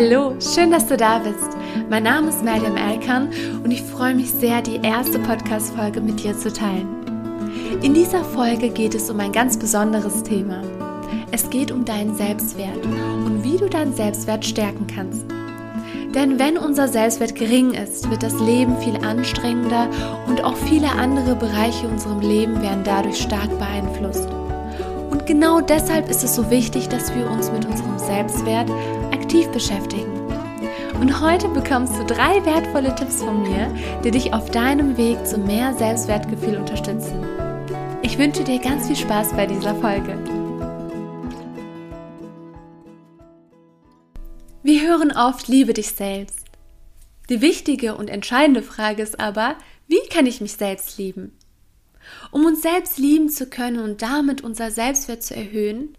Hallo, schön, dass du da bist. Mein Name ist Mariam Elkan und ich freue mich sehr, die erste Podcast-Folge mit dir zu teilen. In dieser Folge geht es um ein ganz besonderes Thema. Es geht um deinen Selbstwert und wie du deinen Selbstwert stärken kannst. Denn wenn unser Selbstwert gering ist, wird das Leben viel anstrengender und auch viele andere Bereiche unserem Leben werden dadurch stark beeinflusst. Und genau deshalb ist es so wichtig, dass wir uns mit unserem Selbstwert aktiv beschäftigen. Und heute bekommst du drei wertvolle Tipps von mir, die dich auf deinem Weg zu mehr Selbstwertgefühl unterstützen. Ich wünsche dir ganz viel Spaß bei dieser Folge. Wir hören oft, liebe dich selbst. Die wichtige und entscheidende Frage ist aber, wie kann ich mich selbst lieben? Um uns selbst lieben zu können und damit unser Selbstwert zu erhöhen,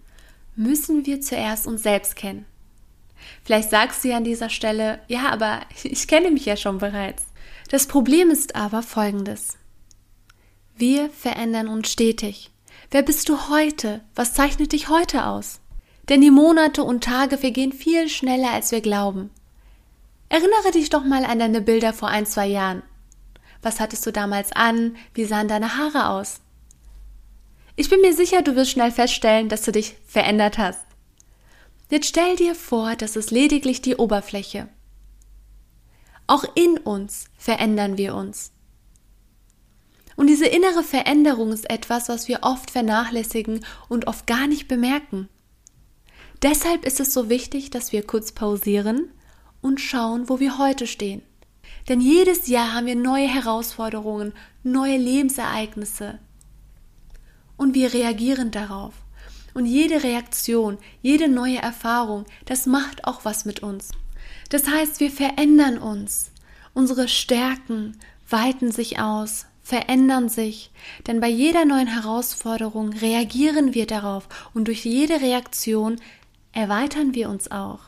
müssen wir zuerst uns selbst kennen. Vielleicht sagst du ja an dieser Stelle, ja, aber ich kenne mich ja schon bereits. Das Problem ist aber folgendes. Wir verändern uns stetig. Wer bist du heute? Was zeichnet dich heute aus? Denn die Monate und Tage vergehen viel schneller, als wir glauben. Erinnere dich doch mal an deine Bilder vor ein, zwei Jahren. Was hattest du damals an? Wie sahen deine Haare aus? Ich bin mir sicher, du wirst schnell feststellen, dass du dich verändert hast. Jetzt stell dir vor, das ist lediglich die Oberfläche. Auch in uns verändern wir uns. Und diese innere Veränderung ist etwas, was wir oft vernachlässigen und oft gar nicht bemerken. Deshalb ist es so wichtig, dass wir kurz pausieren und schauen, wo wir heute stehen. Denn jedes Jahr haben wir neue Herausforderungen, neue Lebensereignisse. Und wir reagieren darauf. Und jede Reaktion, jede neue Erfahrung, das macht auch was mit uns. Das heißt, wir verändern uns. Unsere Stärken weiten sich aus, verändern sich, denn bei jeder neuen Herausforderung reagieren wir darauf und durch jede Reaktion erweitern wir uns auch.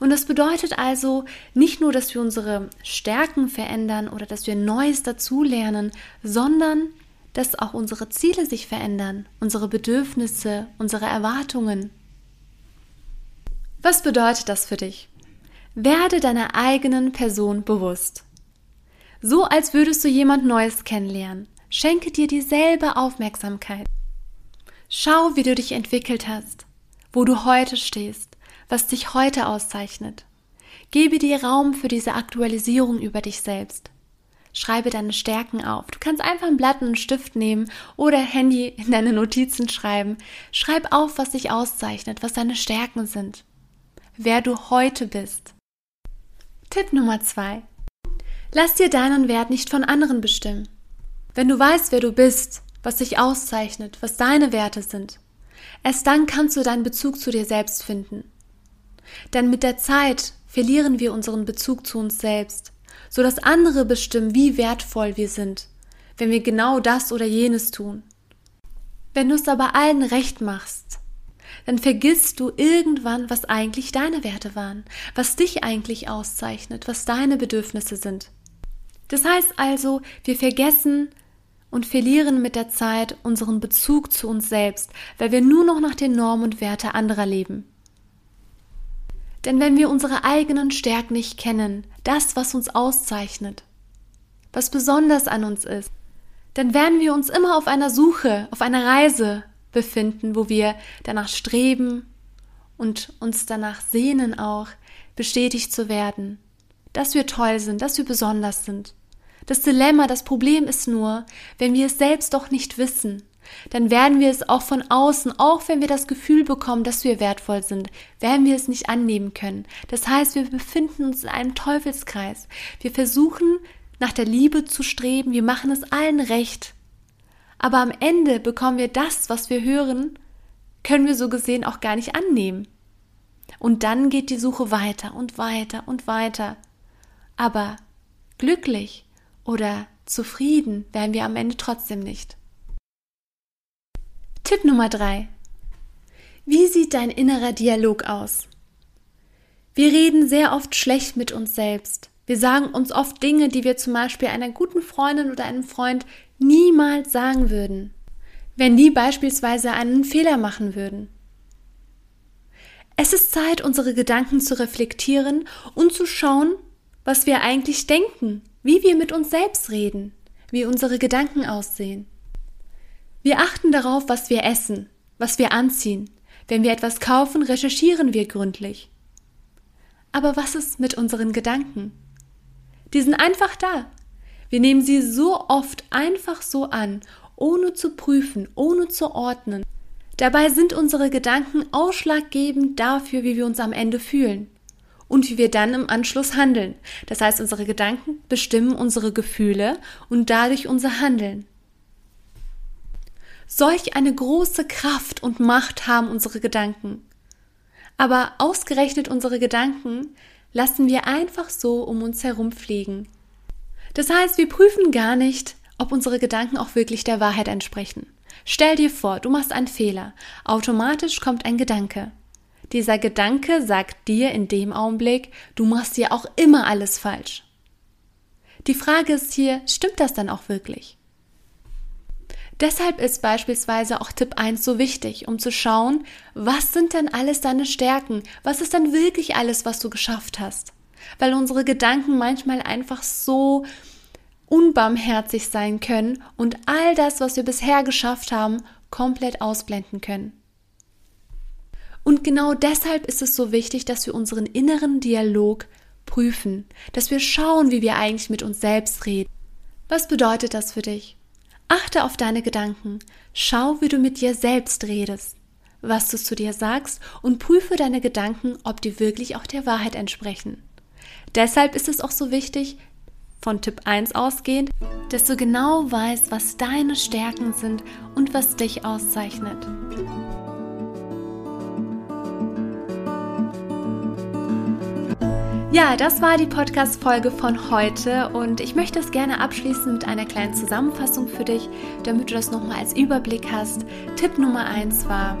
Und das bedeutet also nicht nur, dass wir unsere Stärken verändern oder dass wir Neues dazulernen, sondern dass auch unsere Ziele sich verändern, unsere Bedürfnisse, unsere Erwartungen. Was bedeutet das für dich? Werde deiner eigenen Person bewusst. So als würdest du jemand Neues kennenlernen. Schenke dir dieselbe Aufmerksamkeit. Schau, wie du dich entwickelt hast wo du heute stehst, was dich heute auszeichnet. Gebe dir Raum für diese Aktualisierung über dich selbst. Schreibe deine Stärken auf. Du kannst einfach ein Blatt und einen Stift nehmen oder Handy in deine Notizen schreiben. Schreib auf, was dich auszeichnet, was deine Stärken sind. Wer du heute bist. Tipp Nummer zwei: Lass dir deinen Wert nicht von anderen bestimmen. Wenn du weißt, wer du bist, was dich auszeichnet, was deine Werte sind, Erst dann kannst du deinen Bezug zu dir selbst finden. Denn mit der Zeit verlieren wir unseren Bezug zu uns selbst, so dass andere bestimmen, wie wertvoll wir sind, wenn wir genau das oder jenes tun. Wenn du es aber allen recht machst, dann vergisst du irgendwann, was eigentlich deine Werte waren, was dich eigentlich auszeichnet, was deine Bedürfnisse sind. Das heißt also, wir vergessen, und verlieren mit der Zeit unseren Bezug zu uns selbst, weil wir nur noch nach den Normen und Werte anderer leben. Denn wenn wir unsere eigenen Stärken nicht kennen, das, was uns auszeichnet, was besonders an uns ist, dann werden wir uns immer auf einer Suche, auf einer Reise befinden, wo wir danach streben und uns danach sehnen auch, bestätigt zu werden, dass wir toll sind, dass wir besonders sind. Das Dilemma, das Problem ist nur, wenn wir es selbst doch nicht wissen, dann werden wir es auch von außen, auch wenn wir das Gefühl bekommen, dass wir wertvoll sind, werden wir es nicht annehmen können. Das heißt, wir befinden uns in einem Teufelskreis. Wir versuchen, nach der Liebe zu streben, wir machen es allen recht. Aber am Ende bekommen wir das, was wir hören, können wir so gesehen auch gar nicht annehmen. Und dann geht die Suche weiter und weiter und weiter. Aber glücklich oder zufrieden wären wir am Ende trotzdem nicht. Tipp Nummer drei: Wie sieht dein innerer Dialog aus? Wir reden sehr oft schlecht mit uns selbst. Wir sagen uns oft Dinge, die wir zum Beispiel einer guten Freundin oder einem Freund niemals sagen würden, wenn die beispielsweise einen Fehler machen würden. Es ist Zeit, unsere Gedanken zu reflektieren und zu schauen, was wir eigentlich denken, wie wir mit uns selbst reden, wie unsere Gedanken aussehen. Wir achten darauf, was wir essen, was wir anziehen. Wenn wir etwas kaufen, recherchieren wir gründlich. Aber was ist mit unseren Gedanken? Die sind einfach da. Wir nehmen sie so oft einfach so an, ohne zu prüfen, ohne zu ordnen. Dabei sind unsere Gedanken ausschlaggebend dafür, wie wir uns am Ende fühlen und wie wir dann im Anschluss handeln. Das heißt, unsere Gedanken bestimmen unsere Gefühle und dadurch unser Handeln. Solch eine große Kraft und Macht haben unsere Gedanken. Aber ausgerechnet unsere Gedanken lassen wir einfach so um uns herum fliegen. Das heißt, wir prüfen gar nicht, ob unsere Gedanken auch wirklich der Wahrheit entsprechen. Stell dir vor, du machst einen Fehler. Automatisch kommt ein Gedanke. Dieser Gedanke sagt dir in dem Augenblick, du machst ja auch immer alles falsch. Die Frage ist hier, stimmt das dann auch wirklich? Deshalb ist beispielsweise auch Tipp 1 so wichtig, um zu schauen, was sind denn alles deine Stärken? Was ist dann wirklich alles, was du geschafft hast? Weil unsere Gedanken manchmal einfach so unbarmherzig sein können und all das, was wir bisher geschafft haben, komplett ausblenden können. Und genau deshalb ist es so wichtig, dass wir unseren inneren Dialog prüfen, dass wir schauen, wie wir eigentlich mit uns selbst reden. Was bedeutet das für dich? Achte auf deine Gedanken, schau, wie du mit dir selbst redest, was du zu dir sagst und prüfe deine Gedanken, ob die wirklich auch der Wahrheit entsprechen. Deshalb ist es auch so wichtig, von Tipp 1 ausgehend, dass du genau weißt, was deine Stärken sind und was dich auszeichnet. Ja, das war die Podcast-Folge von heute und ich möchte es gerne abschließen mit einer kleinen Zusammenfassung für dich, damit du das nochmal als Überblick hast. Tipp Nummer 1 war,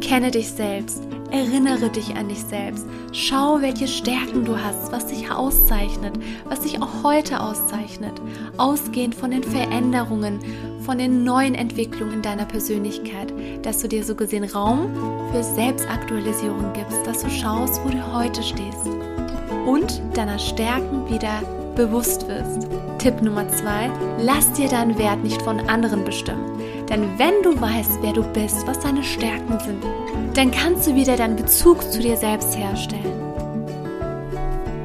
kenne dich selbst, erinnere dich an dich selbst, schau, welche Stärken du hast, was dich auszeichnet, was dich auch heute auszeichnet, ausgehend von den Veränderungen, von den neuen Entwicklungen in deiner Persönlichkeit, dass du dir so gesehen Raum für Selbstaktualisierung gibst, dass du schaust, wo du heute stehst und deiner Stärken wieder bewusst wirst. Tipp Nummer zwei, lass dir deinen Wert nicht von anderen bestimmen. Denn wenn du weißt, wer du bist, was deine Stärken sind, dann kannst du wieder deinen Bezug zu dir selbst herstellen.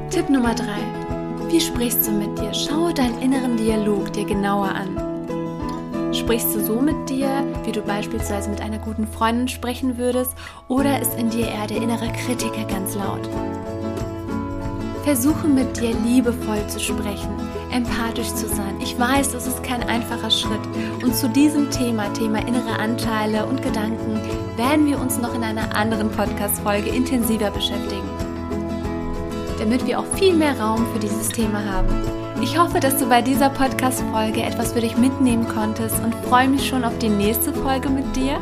Tipp Nummer drei, wie sprichst du mit dir? Schaue deinen inneren Dialog dir genauer an. Sprichst du so mit dir, wie du beispielsweise mit einer guten Freundin sprechen würdest, oder ist in dir eher der innere Kritiker ganz laut? Versuche mit dir liebevoll zu sprechen, empathisch zu sein. Ich weiß, das ist kein einfacher Schritt. Und zu diesem Thema, Thema innere Anteile und Gedanken, werden wir uns noch in einer anderen Podcast-Folge intensiver beschäftigen. Damit wir auch viel mehr Raum für dieses Thema haben. Ich hoffe, dass du bei dieser Podcast-Folge etwas für dich mitnehmen konntest und freue mich schon auf die nächste Folge mit dir.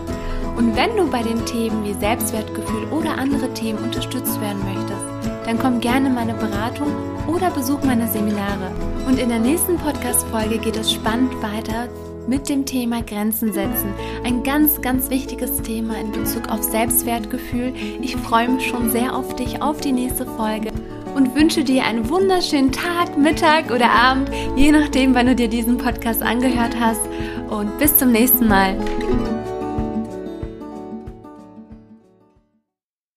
Und wenn du bei den Themen wie Selbstwertgefühl oder andere Themen unterstützt werden möchtest, dann komm gerne in meine Beratung oder besuch meine Seminare. Und in der nächsten Podcast-Folge geht es spannend weiter mit dem Thema Grenzen setzen. Ein ganz, ganz wichtiges Thema in Bezug auf Selbstwertgefühl. Ich freue mich schon sehr auf dich, auf die nächste Folge und wünsche dir einen wunderschönen Tag, Mittag oder Abend, je nachdem, wann du dir diesen Podcast angehört hast. Und bis zum nächsten Mal.